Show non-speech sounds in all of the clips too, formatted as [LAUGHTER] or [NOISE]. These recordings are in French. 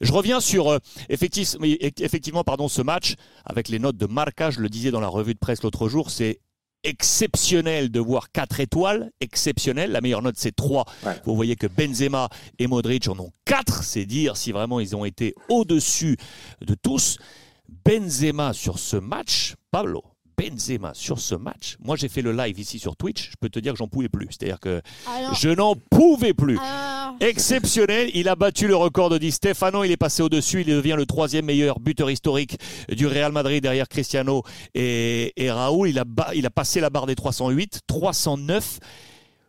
Je reviens sur euh, effectivement, pardon, ce match avec les notes de Marca. Je le disais dans la revue de presse l'autre jour, c'est exceptionnel de voir 4 étoiles, exceptionnel. La meilleure note, c'est 3. Vous voyez que Benzema et Modric en ont 4. C'est dire si vraiment ils ont été au-dessus de tous. Benzema sur ce match, Pablo, Benzema sur ce match. Moi, j'ai fait le live ici sur Twitch. Je peux te dire que j'en pouvais plus. C'est-à-dire que je n'en pouvais plus. Exceptionnel. Il a battu le record de Di Stefano. Il est passé au-dessus. Il devient le troisième meilleur buteur historique du Real Madrid derrière Cristiano et, Raoul. Il a, il a passé la barre des 308, 309.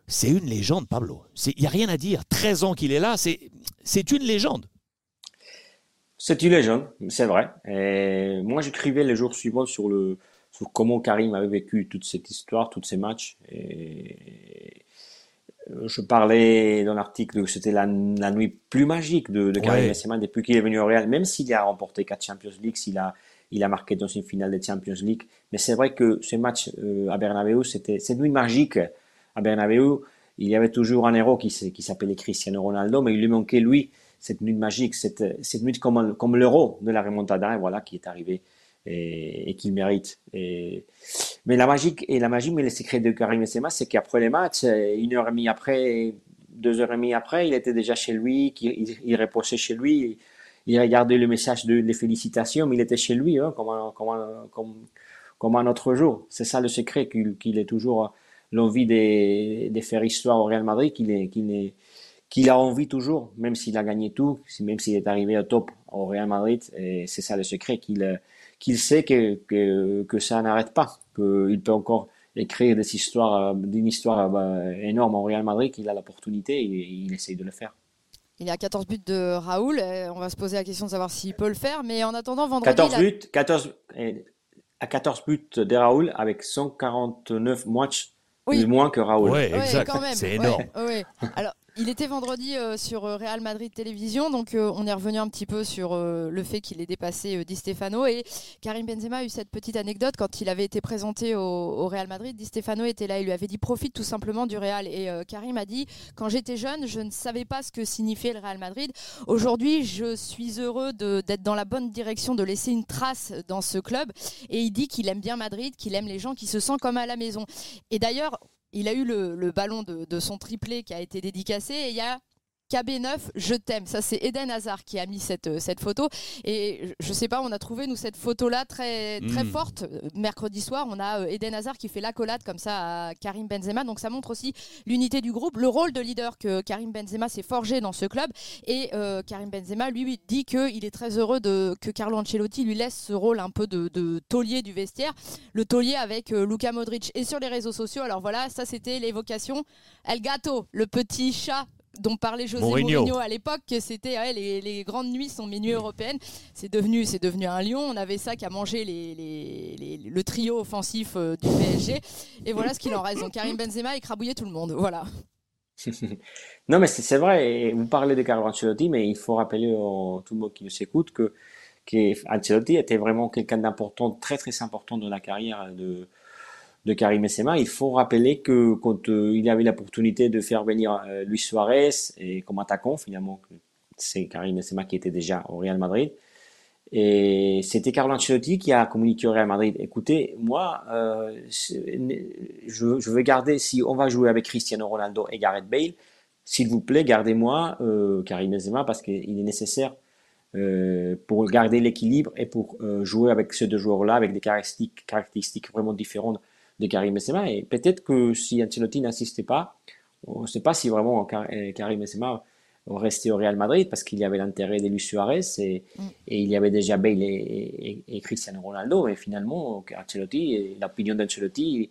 C'est une légende, Pablo. Il n'y a rien à dire. 13 ans qu'il est là, c'est une légende. C'est une légende, c'est vrai. Et moi, j'écrivais les jours suivants sur le, sur comment Karim avait vécu toute cette histoire, tous ces matchs. Et je parlais dans l'article que c'était la, nuit plus magique de, Karim Benzema depuis qu'il est venu au Real, même s'il a remporté quatre Champions League, s'il a, il a marqué dans une finale de Champions League. Mais c'est vrai que ce match euh, à Bernabeu, c'était cette nuit magique à Bernabeu. Il y avait toujours un héros qui, qui s'appelait Cristiano Ronaldo, mais il lui manquait lui cette nuit magique, cette, cette nuit comme, comme l'euro de la remontada, voilà, qui est arrivé et, qu'il mérite. Mais la magie, et la magie, mais le secret de Karim Benzema, c'est qu'après les matchs, une heure et demie après, deux heures et demie après, il était déjà chez lui, il, reposait chez lui, il regardait le message de félicitations, mais il était chez lui, hein, comme, un, autre jour. C'est ça le secret, qu'il ait toujours l'envie de, faire histoire au Real Madrid, qu'il qu'il a envie toujours, même s'il a gagné tout, même s'il est arrivé au top au Real Madrid, c'est ça le secret, qu'il qu'il sait que, que, que ça n'arrête pas, qu'il peut encore écrire des histoires, d'une histoire bah, énorme au Real Madrid, qu'il a l'opportunité et, il essaye de le faire. Il est à 14 buts de Raoul. On va se poser la question de savoir s'il peut le faire. Mais en attendant, vendredi. 14 buts, 14, à 14 buts de Raoul avec 149 matchs oui. moins que Raoul. Oui, exact. C'est énorme. Alors, il était vendredi euh, sur euh, Real Madrid Télévision, donc euh, on est revenu un petit peu sur le fait qu'il ait dépassé Di Stefano. Et Karim Benzema a eu cette petite anecdote quand il avait été présenté au, Real Madrid. Di Stefano était là, il lui avait dit profite tout simplement du Real. Et Karim a dit quand j'étais jeune, je ne savais pas ce que signifiait le Real Madrid. Aujourd'hui, je suis heureux d'être dans la bonne direction, de laisser une trace dans ce club. Et il dit qu'il aime bien Madrid, qu'il aime les gens, qu'il se sent comme à la maison. Et d'ailleurs, il a eu le, ballon de, son triplé qui a été dédicacé et il y a KB9, je t'aime. Ça, c'est Eden Hazard qui a mis cette, euh, cette photo. Et je sais pas, on a trouvé, nous, cette photo-là très, très hmm. forte. Mercredi soir, on a euh, Eden Hazard qui fait l'accolade comme ça à Karim Benzema. Donc, ça montre aussi l'unité du groupe, le rôle de leader que Karim Benzema s'est forgé dans ce club. Et euh, Karim Benzema, lui, dit qu'il est très heureux de, que Carlo Ancelotti lui laisse ce rôle un peu de, de taulier du vestiaire. Le taulier avec Luka Modric. Et sur les réseaux sociaux, alors voilà, ça, c'était l'évocation. El Gato, le petit chat dont parlait José Mourinho, à l'époque, que c'était les, grandes nuits sont mes nuits européennes. C'est devenu, c'est devenu un lion. On avait ça qui a mangé les, le trio offensif euh, du PSG. Et voilà ce qu'il en reste. Donc Karim Benzema écrabouillait tout le monde. Voilà. [LAUGHS] non, mais c'est vrai. vous parlez de Carlo Ancelotti, mais il faut rappeler à tout le monde qui nous écoute que, que Ancelotti était vraiment quelqu'un d'important, très très important dans la carrière de de Karim Benzema, il faut rappeler que quand euh, il avait l'opportunité de faire venir euh, Luis Suarez et comme attaquant, finalement, c'est Karim Benzema qui était déjà au Real Madrid. Et c'était Carlo Ancelotti qui a communiqué au Real Madrid. Écoutez, moi, euh, je, je, veux garder, si on va jouer avec Cristiano Ronaldo et Gareth Bale, s'il vous plaît, gardez-moi Karim Benzema parce qu'il est nécessaire pour garder l'équilibre et pour jouer avec ces deux joueurs-là avec des caractéristiques vraiment différentes de Karim Benzema. Et peut-être que si Ancelotti n'insistait pas, on ne sait pas si vraiment euh, Karim Benzema restait au Real Madrid parce qu'il y avait l'intérêt de Luis Suarez et, mm. et, il y avait déjà Bale et, Cristiano Ronaldo. Et finalement, Ancelotti, l'opinion d'Ancelotti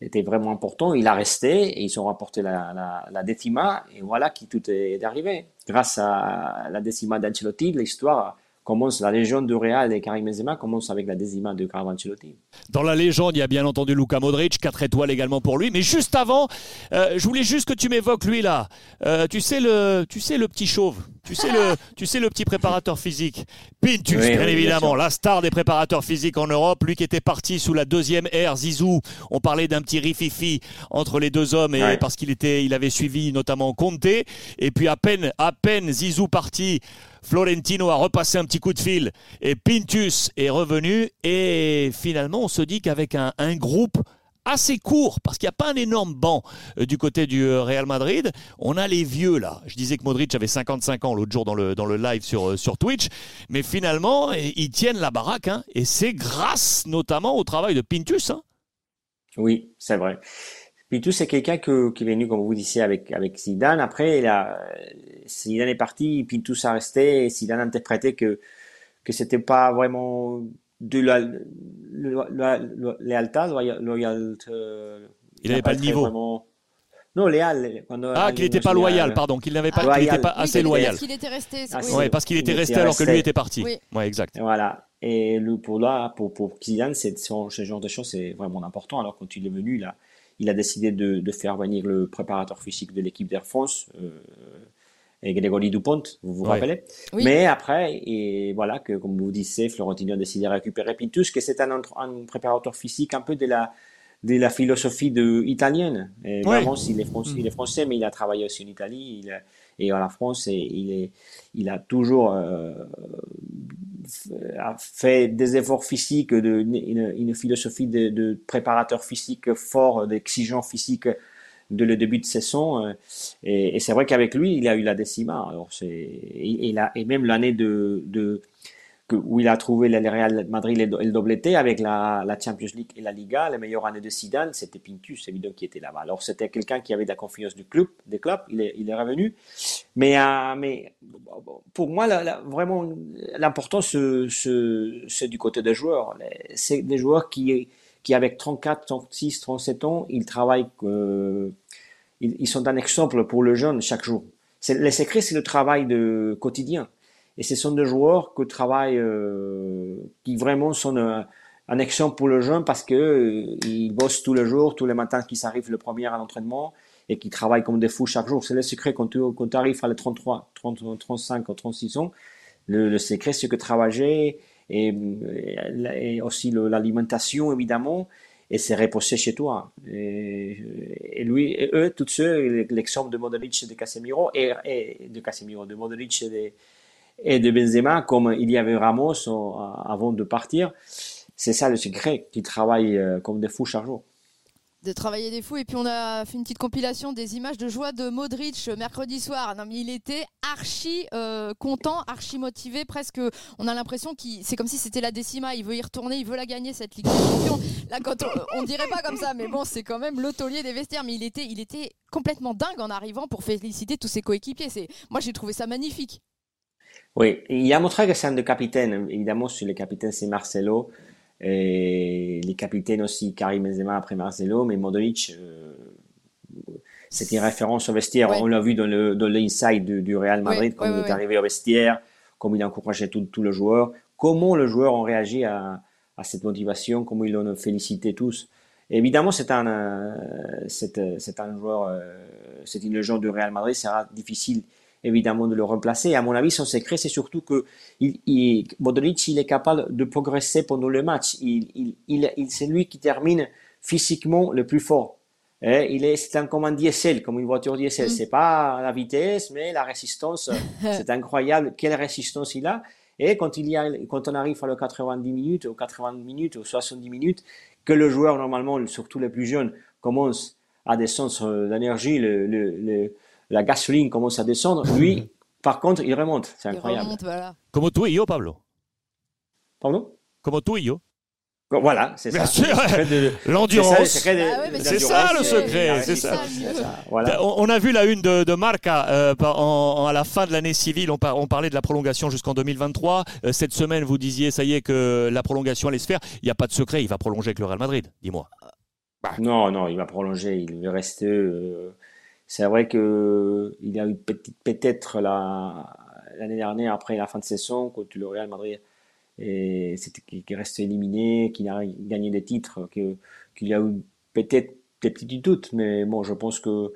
était vraiment important. Il a resté et ils ont rapporté la, la, décima et voilà qui tout est arrivé. Grâce à la décima d'Ancelotti, l'histoire commence la légende de Real et Karim Benzema commence avec la décima de Carlo Ancelotti. Dans la légende, il y a bien entendu Luka Modric, 4 étoiles également pour lui. Mais juste avant, euh, je voulais juste que tu m'évoques lui là. Euh, tu sais le, tu sais le petit chauve. Tu sais le, [LAUGHS] tu sais le petit préparateur physique. Pintus, bien évidemment, la star des préparateurs physiques en Europe. Lui qui était parti sous la deuxième ère, Zizou. On parlait d'un petit rififi entre les deux hommes et parce qu'il était, il avait suivi notamment Conte. Et puis à peine, à peine Zizou parti Florentino a repassé un petit coup de fil et Pintus est revenu. Et finalement, on se dit qu'avec un, groupe assez court, parce qu'il n'y a pas un énorme banc euh, du côté du euh, Real Madrid. On a les vieux là. Je disais que Modric avait 55 ans l'autre jour dans le, dans le live sur, euh, sur Twitch, mais finalement, ils tiennent la baraque, hein, et c'est grâce notamment au travail de Pintus. Hein. Oui, c'est vrai. Pintus, c'est quelqu'un qui est venu, comme vous disiez, avec, avec Zidane. Après, il a, Zidane est parti, Pintus a resté, et Zidane a interprété que, que c'était pas vraiment de la, la, euh, il n'avait pas, le niveau. Non, léal. ah, qu'il n'était pas loyal, pardon, qu'il n'avait pas, qu'il n'était pas assez loyal. Parce qu'il était resté. Ah, oui. parce qu'il était resté alors que lui était parti. Oui, ouais, exact. Voilà. Et le, pour là, pour, pour Kylian, c'est ce genre de choses, c'est vraiment important. Alors quand il est venu, là, il a décidé de, de faire venir le préparateur physique de l'équipe d'Air France. Euh, et Grégory Dupont, vous vous rappelez Mais après, et voilà, que comme vous disiez, Florentino a décidé de récupérer Pintus, que c'est un, un, préparateur physique un peu de la, de la philosophie de, italienne. Et vraiment, il, est français, il est français, mais il a travaillé aussi en Italie il et en France, et il, est, il a toujours euh, fait des efforts physiques, une, philosophie de, préparateur physique fort, d'exigeant physique de le début de saison. Euh, et, c'est vrai qu'avec lui, il a eu la décima. Alors c'est, et, et même l'année de, de où il a trouvé le Real Madrid et le doubleté avec la, la, Champions League et la Liga, les meilleures années de Zidane, c'était Pintus, évidemment, qui était là-bas. Alors, c'était quelqu'un qui avait de la confiance du club, des clubs, il est, il est revenu. Mais, euh, mais pour moi, vraiment, l'important, c'est du côté des joueurs. C'est des joueurs qui, qui avec 34, 36, 37 ans, ils travaillent, euh, ils, sont un exemple pour le jeune chaque jour. Le secret, c'est le travail de quotidien. Et ce sont des joueurs qui travaillent, euh, qui vraiment sont un, un, exemple pour le jeune parce que euh, bossent tous les jours, tous les matins qui s'arrivent le premier à l'entraînement et qui travaillent comme des fous chaque jour. C'est le secret quand tu, arrives à les 33, 30, 35 ou 36 ans. Le, secret, c'est que travailler et, aussi l'alimentation évidemment et c'est reposé chez toi. Et, lui, et eux, tous ceux, l'exemple de Modric et de Casemiro, et, et, de Casemiro, de Modric et de, et de Benzema, comme il y avait Ramos avant de partir, c'est ça le secret, qui travaillent euh, comme des fous chaque jour de travailler des fous. Et puis on a fait une petite compilation des images de joie de Modric mercredi soir. Non, mais il était archi euh, content, archi motivé. Presque, on a l'impression qu'il, c'est comme si c'était la décima. Il veut y retourner, il veut la gagner cette Ligue des Champions. Là, quand on, dirait pas comme ça, mais bon, c'est quand même le taulier des vestiaires. Mais il était, il était complètement dingue en arrivant pour féliciter tous ses coéquipiers. Moi, j'ai trouvé ça magnifique. Oui, il a montré que c'est un de capitaine. Évidemment, sur les capitaines, c'est Marcelo. Et les capitaines aussi, Karim Benzema après Marcelo, mais Modric, euh, c'est une référence au vestiaire. On l'a vu dans le dans l'inside du, du, Real Madrid, quand il est arrivé au vestiaire, comme il a encouragé tous tout le joueur, comment le joueur a réagi à, à cette motivation, comment ils l'ont félicité tous. évidemment, c'est un, euh, c'est, un joueur, euh, c'est une légende du Real Madrid, ça sera difficile évidemment de le remplacer. à mon avis, son secret, c'est surtout que il, il, Modric, il est capable de progresser pendant le match. Il, c'est lui qui termine physiquement le plus fort. Et il est, c'est un comme un diesel, comme une voiture diesel. Mm. C'est pas la vitesse, mais la résistance. [LAUGHS] c'est incroyable quelle résistance il a. Et quand il y a, quand on arrive à le 90 minutes, ou 80 minutes, ou 70 minutes, que le joueur, normalement, surtout les plus jeunes, commence à descendre d'énergie, le, le, le la gasoline commence à descendre. Lui, [LAUGHS] par contre, il remonte. C'est incroyable. Il remonte, voilà. Comme toi et yo, Pablo. Pardon? Comme toi et yo. Voilà, c'est ça. [LAUGHS] L'endurance. C'est ça le secret. C'est ça. On a vu la une de, de Marca euh, à la fin de l'année civile. On, on, parlait de la prolongation jusqu'en 2023. Euh, cette semaine, vous disiez, ça y est, que la prolongation allait se faire. Il n'y a pas de secret. Il va prolonger avec le Real Madrid. Dis-moi. Non, non, il va prolonger. Il veut rester. Euh, c'est vrai que il a eu peut-être l'année dernière, après la fin de saison, quand le Real Madrid qui, est resté éliminé, qui n'a gagné des titres, qu'il y a eu peut-être des petits doutes, mais bon, je pense que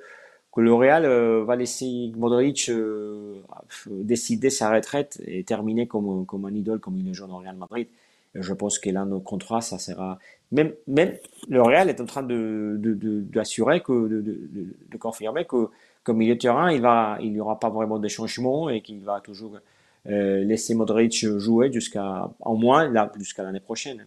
que le Real euh, va laisser Modric euh, décider sa retraite et terminer comme, un idole, comme il est joué au Real Madrid. Je pense que là, nos contrats, ça sera même, même le Real est en train de, d'assurer de, que, de, de, confirmer que comme milieu de terrain, il va, il n'y aura pas vraiment de changements et qu'il va toujours laisser Modric jouer jusqu'à, au moins, là, jusqu'à l'année prochaine.